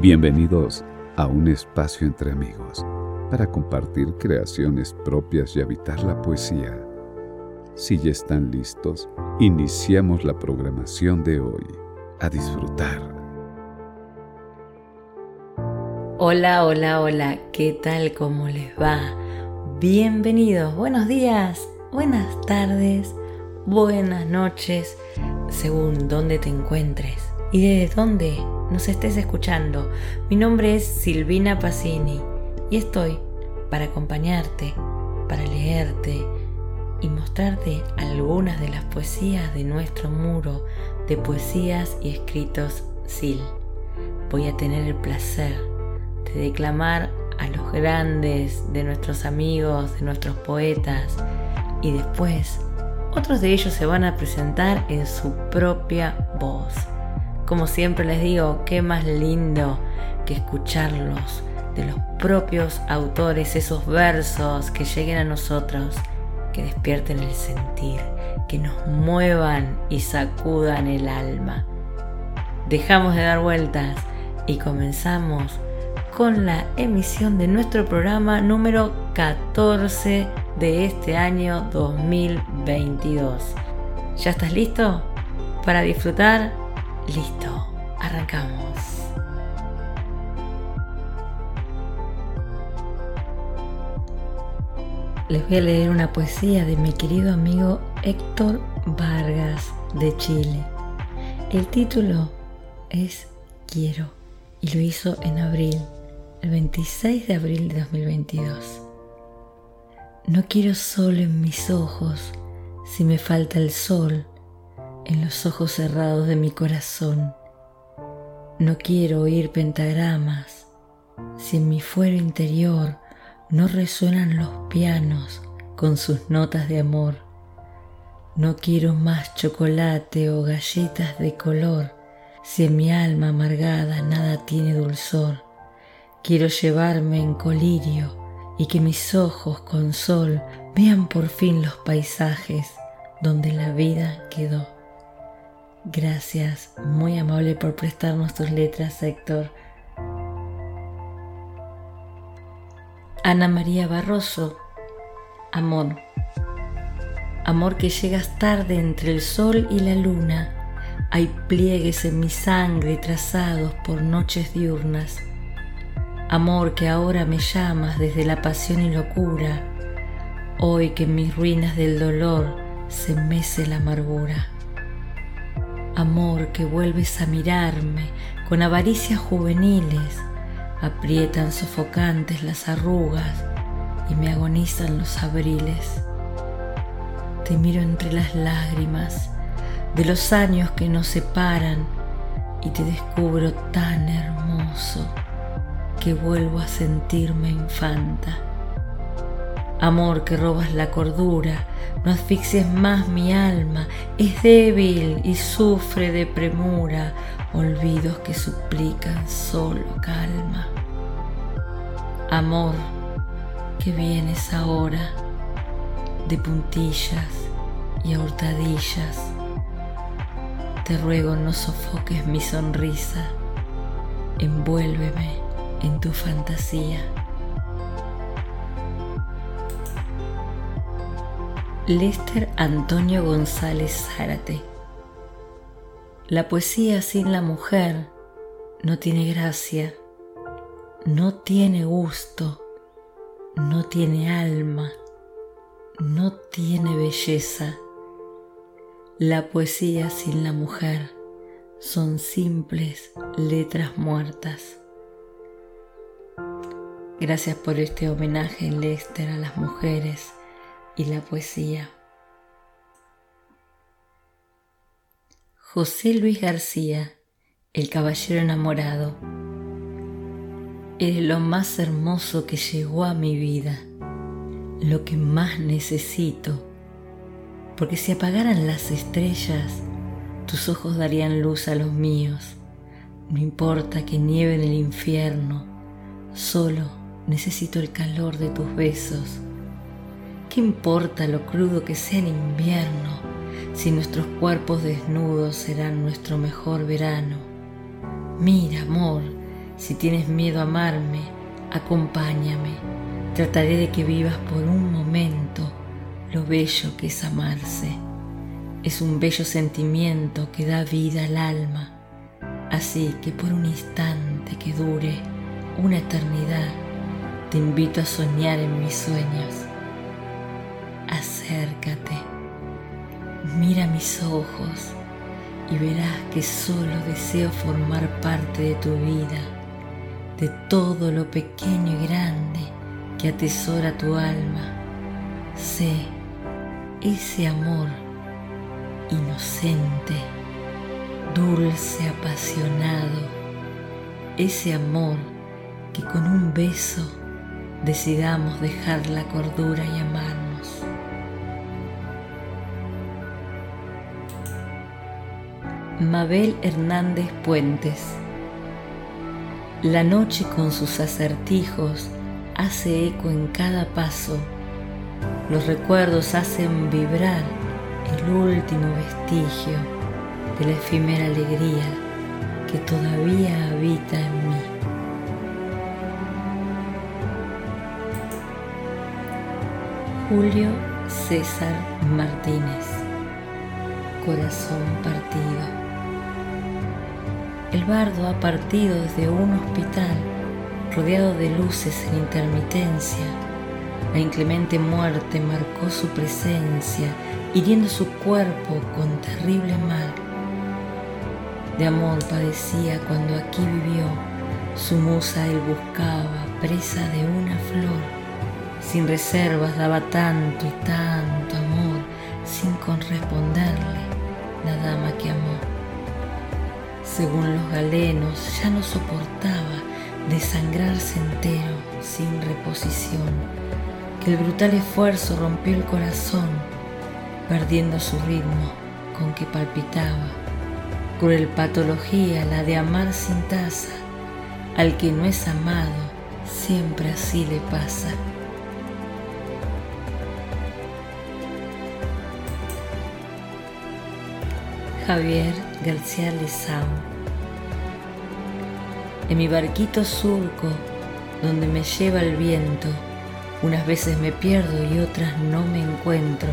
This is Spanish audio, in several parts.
Bienvenidos a un espacio entre amigos para compartir creaciones propias y habitar la poesía. Si ya están listos, iniciamos la programación de hoy. A disfrutar. Hola, hola, hola, ¿qué tal? ¿Cómo les va? Bienvenidos, buenos días, buenas tardes, buenas noches, según dónde te encuentres y desde dónde nos estés escuchando. Mi nombre es Silvina Pacini y estoy para acompañarte, para leerte y mostrarte algunas de las poesías de nuestro muro de poesías y escritos SIL. Voy a tener el placer de declamar a los grandes de nuestros amigos, de nuestros poetas y después otros de ellos se van a presentar en su propia voz. Como siempre les digo, qué más lindo que escucharlos de los propios autores, esos versos que lleguen a nosotros, que despierten el sentir, que nos muevan y sacudan el alma. Dejamos de dar vueltas y comenzamos con la emisión de nuestro programa número 14 de este año 2022. ¿Ya estás listo para disfrutar? Listo, arrancamos. Les voy a leer una poesía de mi querido amigo Héctor Vargas de Chile. El título es Quiero y lo hizo en abril, el 26 de abril de 2022. No quiero sol en mis ojos si me falta el sol en los ojos cerrados de mi corazón. No quiero oír pentagramas si en mi fuero interior no resuenan los pianos con sus notas de amor. No quiero más chocolate o galletas de color si en mi alma amargada nada tiene dulzor. Quiero llevarme en colirio y que mis ojos con sol vean por fin los paisajes donde la vida quedó. Gracias, muy amable por prestarnos tus letras, Héctor. Ana María Barroso, amor. Amor que llegas tarde entre el sol y la luna. Hay pliegues en mi sangre trazados por noches diurnas. Amor que ahora me llamas desde la pasión y locura. Hoy que en mis ruinas del dolor se mece la amargura amor que vuelves a mirarme con avaricias juveniles, aprietan sofocantes las arrugas y me agonizan los abriles. Te miro entre las lágrimas de los años que nos separan y te descubro tan hermoso que vuelvo a sentirme infanta. Amor que robas la cordura, no asfixies más mi alma, es débil y sufre de premura, olvidos que suplican solo calma. Amor, que vienes ahora de puntillas y a hurtadillas, te ruego no sofoques mi sonrisa, envuélveme en tu fantasía. Lester Antonio González Zárate. La poesía sin la mujer no tiene gracia, no tiene gusto, no tiene alma, no tiene belleza. La poesía sin la mujer son simples letras muertas. Gracias por este homenaje, Lester, a las mujeres y la poesía. José Luis García, el caballero enamorado. Eres lo más hermoso que llegó a mi vida, lo que más necesito, porque si apagaran las estrellas, tus ojos darían luz a los míos. No importa que nieve en el infierno, solo necesito el calor de tus besos ¿Qué importa lo crudo que sea el invierno si nuestros cuerpos desnudos serán nuestro mejor verano? Mira, amor, Si tienes miedo a amarme, acompáñame. Trataré de que vivas por un momento lo bello que es amarse. Es un bello sentimiento que da vida al alma. Así que por un instante que dure una eternidad, te invito a soñar en mis sueños. Acércate, mira mis ojos y verás que solo deseo formar parte de tu vida, de todo lo pequeño y grande que atesora tu alma. Sé ese amor inocente, dulce, apasionado, ese amor que con un beso decidamos dejar la cordura y amarnos. Mabel Hernández Puentes. La noche con sus acertijos hace eco en cada paso. Los recuerdos hacen vibrar el último vestigio de la efímera alegría que todavía habita en mí. Julio César Martínez Corazón partido el bardo ha partido desde un hospital, rodeado de luces en intermitencia. La inclemente muerte marcó su presencia, hiriendo su cuerpo con terrible mal. De amor padecía cuando aquí vivió, su musa él buscaba, presa de una flor. Sin reservas daba tanto y tanto amor, sin corresponderle la dama que amó según los galenos, ya no soportaba desangrarse entero sin reposición, que el brutal esfuerzo rompió el corazón, perdiendo su ritmo con que palpitaba. Cruel patología la de amar sin tasa, al que no es amado, siempre así le pasa. Javier García. En mi barquito surco, donde me lleva el viento, unas veces me pierdo y otras no me encuentro.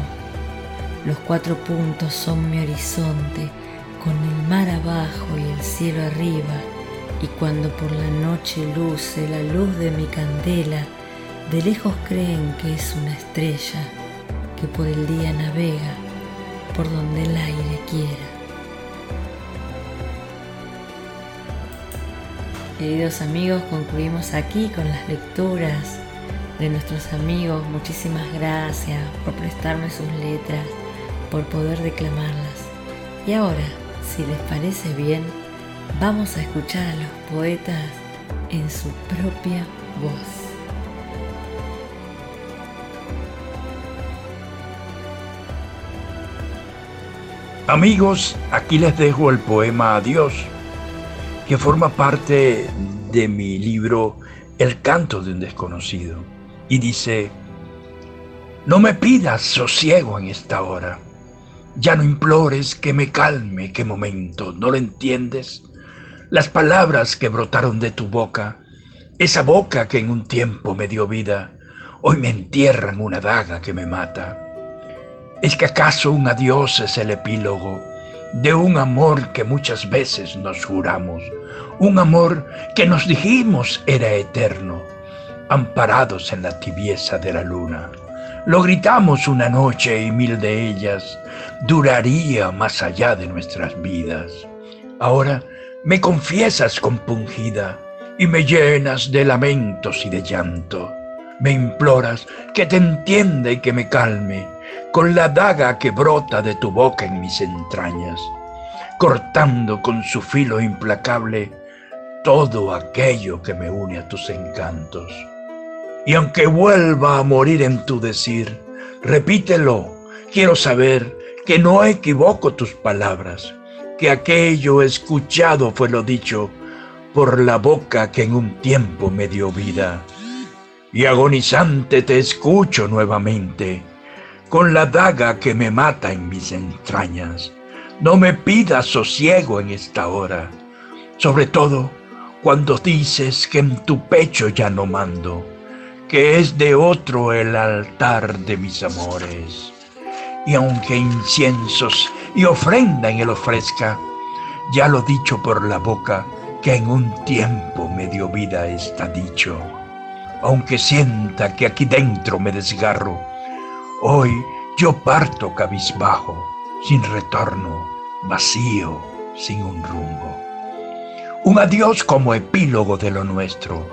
Los cuatro puntos son mi horizonte, con el mar abajo y el cielo arriba, y cuando por la noche luce la luz de mi candela, de lejos creen que es una estrella que por el día navega por donde el aire quiera. Queridos amigos, concluimos aquí con las lecturas de nuestros amigos. Muchísimas gracias por prestarme sus letras, por poder declamarlas. Y ahora, si les parece bien, vamos a escuchar a los poetas en su propia voz. Amigos, aquí les dejo el poema Adiós que forma parte de mi libro El canto de un desconocido. Y dice, no me pidas sosiego en esta hora, ya no implores que me calme, qué momento, ¿no lo entiendes? Las palabras que brotaron de tu boca, esa boca que en un tiempo me dio vida, hoy me entierran una daga que me mata. ¿Es que acaso un adiós es el epílogo de un amor que muchas veces nos juramos? un amor que nos dijimos era eterno, amparados en la tibieza de la luna. Lo gritamos una noche y mil de ellas duraría más allá de nuestras vidas. Ahora me confiesas compungida y me llenas de lamentos y de llanto. Me imploras que te entienda y que me calme con la daga que brota de tu boca en mis entrañas, cortando con su filo implacable todo aquello que me une a tus encantos. Y aunque vuelva a morir en tu decir, repítelo, quiero saber que no equivoco tus palabras, que aquello escuchado fue lo dicho por la boca que en un tiempo me dio vida. Y agonizante te escucho nuevamente, con la daga que me mata en mis entrañas. No me pidas sosiego en esta hora. Sobre todo, cuando dices que en tu pecho ya no mando, que es de otro el altar de mis amores. Y aunque inciensos y ofrenda en él ofrezca, ya lo dicho por la boca, que en un tiempo me dio vida está dicho. Aunque sienta que aquí dentro me desgarro, hoy yo parto cabizbajo, sin retorno, vacío, sin un rumbo. Un adiós como epílogo de lo nuestro.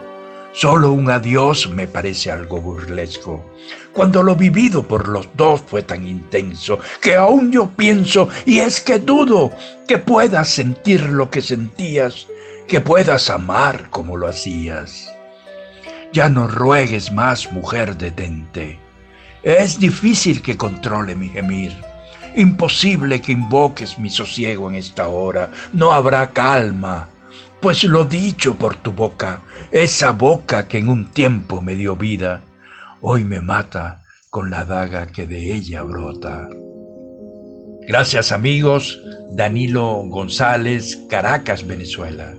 Solo un adiós me parece algo burlesco, cuando lo vivido por los dos fue tan intenso que aún yo pienso, y es que dudo que puedas sentir lo que sentías, que puedas amar como lo hacías. Ya no ruegues más, mujer, detente. Es difícil que controle mi gemir. Imposible que invoques mi sosiego en esta hora. No habrá calma, pues lo dicho por tu boca, esa boca que en un tiempo me dio vida, hoy me mata con la daga que de ella brota. Gracias amigos, Danilo González, Caracas, Venezuela.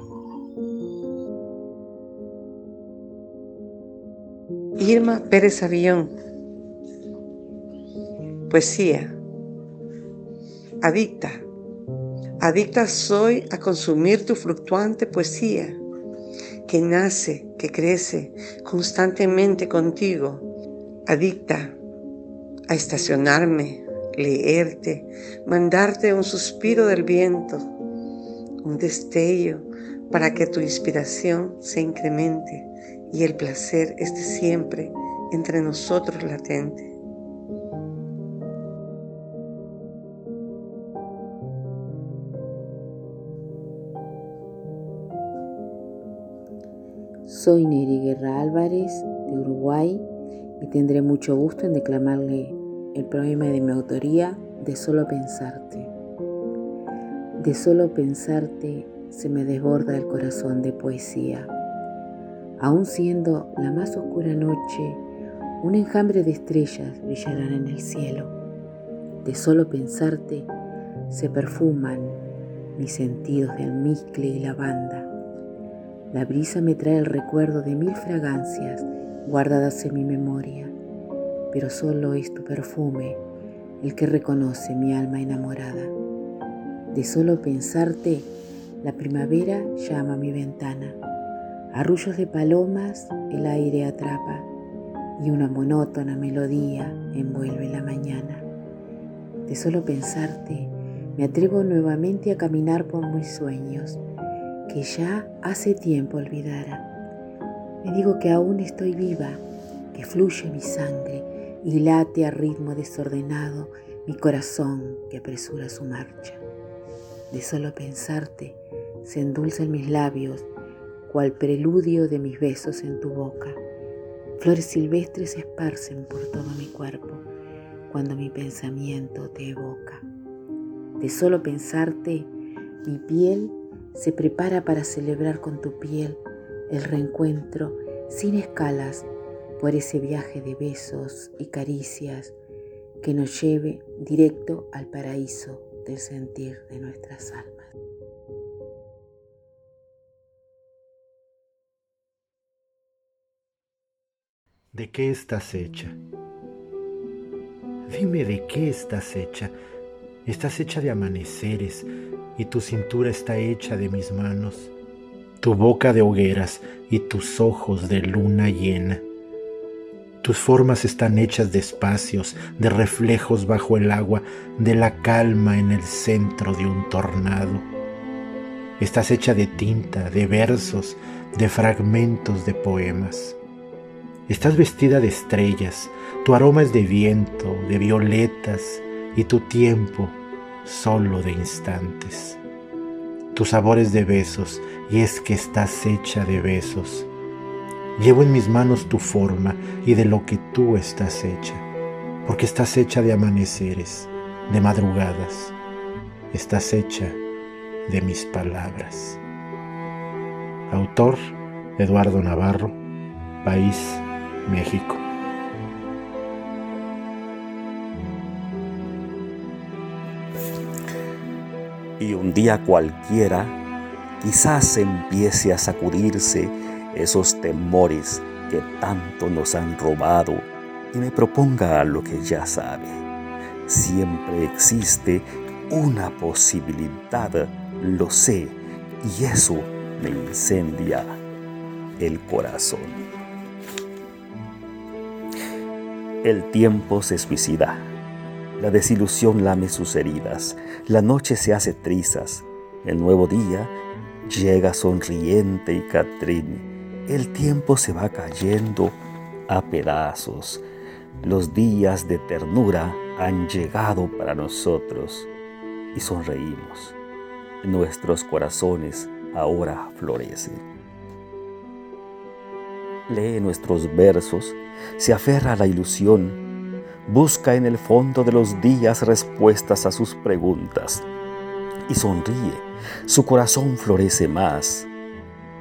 Irma Pérez Avión. Poesía. Adicta. Adicta soy a consumir tu fluctuante poesía, que nace, que crece constantemente contigo. Adicta a estacionarme, leerte, mandarte un suspiro del viento, un destello para que tu inspiración se incremente y el placer esté siempre entre nosotros latente. Soy Neri Guerra Álvarez de Uruguay y tendré mucho gusto en declamarle el poema de mi autoría de solo pensarte. De solo pensarte se me desborda el corazón de poesía. Aún siendo la más oscura noche, un enjambre de estrellas brillarán en el cielo. De solo pensarte se perfuman mis sentidos de almizcle y lavanda. La brisa me trae el recuerdo de mil fragancias guardadas en mi memoria, pero solo es tu perfume el que reconoce mi alma enamorada. De solo pensarte, la primavera llama a mi ventana. Arrullos de palomas el aire atrapa y una monótona melodía envuelve la mañana. De solo pensarte, me atrevo nuevamente a caminar por mis sueños que ya hace tiempo olvidara. Me digo que aún estoy viva, que fluye mi sangre y late a ritmo desordenado mi corazón que apresura su marcha. De solo pensarte se endulzan mis labios, cual preludio de mis besos en tu boca. Flores silvestres se esparcen por todo mi cuerpo cuando mi pensamiento te evoca. De solo pensarte, mi piel se prepara para celebrar con tu piel el reencuentro sin escalas por ese viaje de besos y caricias que nos lleve directo al paraíso del sentir de nuestras almas. ¿De qué estás hecha? Dime de qué estás hecha. Estás hecha de amaneceres, y tu cintura está hecha de mis manos, tu boca de hogueras y tus ojos de luna llena. Tus formas están hechas de espacios, de reflejos bajo el agua, de la calma en el centro de un tornado. Estás hecha de tinta, de versos, de fragmentos de poemas. Estás vestida de estrellas, tu aroma es de viento, de violetas, y tu tiempo solo de instantes. Tu sabor es de besos y es que estás hecha de besos. Llevo en mis manos tu forma y de lo que tú estás hecha, porque estás hecha de amaneceres, de madrugadas, estás hecha de mis palabras. Autor Eduardo Navarro, País, México. Y un día cualquiera quizás empiece a sacudirse esos temores que tanto nos han robado y me proponga lo que ya sabe. Siempre existe una posibilidad, lo sé, y eso me incendia el corazón. El tiempo se suicida. La desilusión lame sus heridas. La noche se hace trizas. El nuevo día llega sonriente y Catrín. El tiempo se va cayendo a pedazos. Los días de ternura han llegado para nosotros y sonreímos. Nuestros corazones ahora florecen lee nuestros versos, se aferra a la ilusión, busca en el fondo de los días respuestas a sus preguntas y sonríe, su corazón florece más.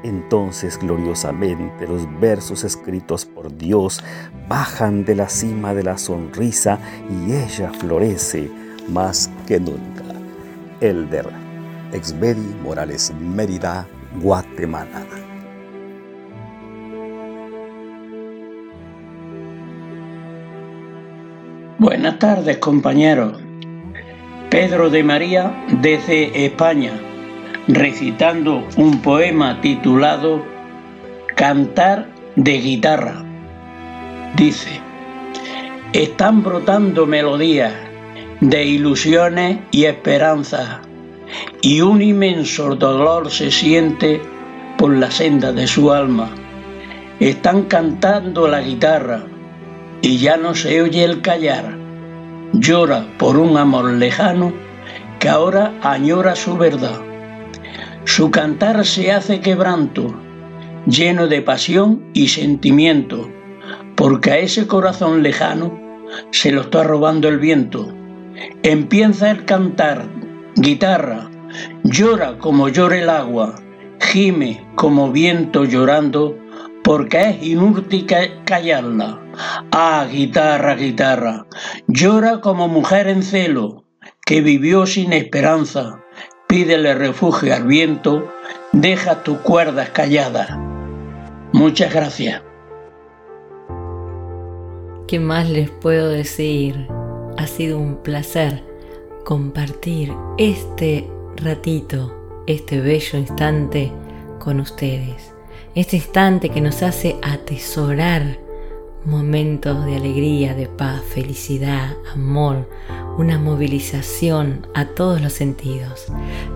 Entonces gloriosamente los versos escritos por Dios bajan de la cima de la sonrisa y ella florece más que nunca. Elder Exbedi Morales Mérida, Guatemala. Buenas tardes compañeros. Pedro de María desde España, recitando un poema titulado Cantar de guitarra. Dice, están brotando melodías de ilusiones y esperanzas y un inmenso dolor se siente por la senda de su alma. Están cantando la guitarra y ya no se oye el callar. Llora por un amor lejano que ahora añora su verdad. Su cantar se hace quebranto, lleno de pasión y sentimiento, porque a ese corazón lejano se lo está robando el viento. Empieza el cantar, guitarra, llora como llora el agua, gime como viento llorando, porque es inútil callarla. Ah, guitarra, guitarra, llora como mujer en celo, que vivió sin esperanza. Pídele refugio al viento, deja tus cuerdas calladas. Muchas gracias. ¿Qué más les puedo decir? Ha sido un placer compartir este ratito, este bello instante con ustedes este instante que nos hace atesorar momentos de alegría, de paz, felicidad, amor, una movilización a todos los sentidos.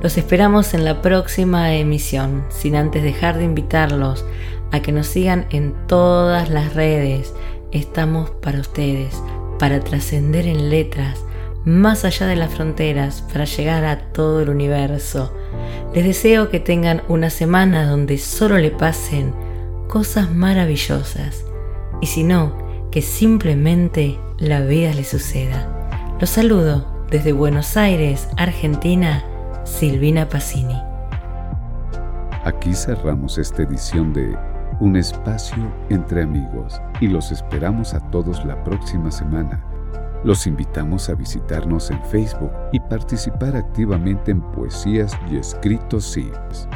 Los esperamos en la próxima emisión, sin antes dejar de invitarlos a que nos sigan en todas las redes. Estamos para ustedes, para trascender en letras, más allá de las fronteras, para llegar a todo el universo les deseo que tengan una semana donde solo le pasen cosas maravillosas y si no, que simplemente la vida le suceda. Los saludo desde Buenos Aires, Argentina, Silvina Pacini. Aquí cerramos esta edición de Un espacio entre amigos y los esperamos a todos la próxima semana los invitamos a visitarnos en Facebook y participar activamente en Poesías y Escritos SIPS.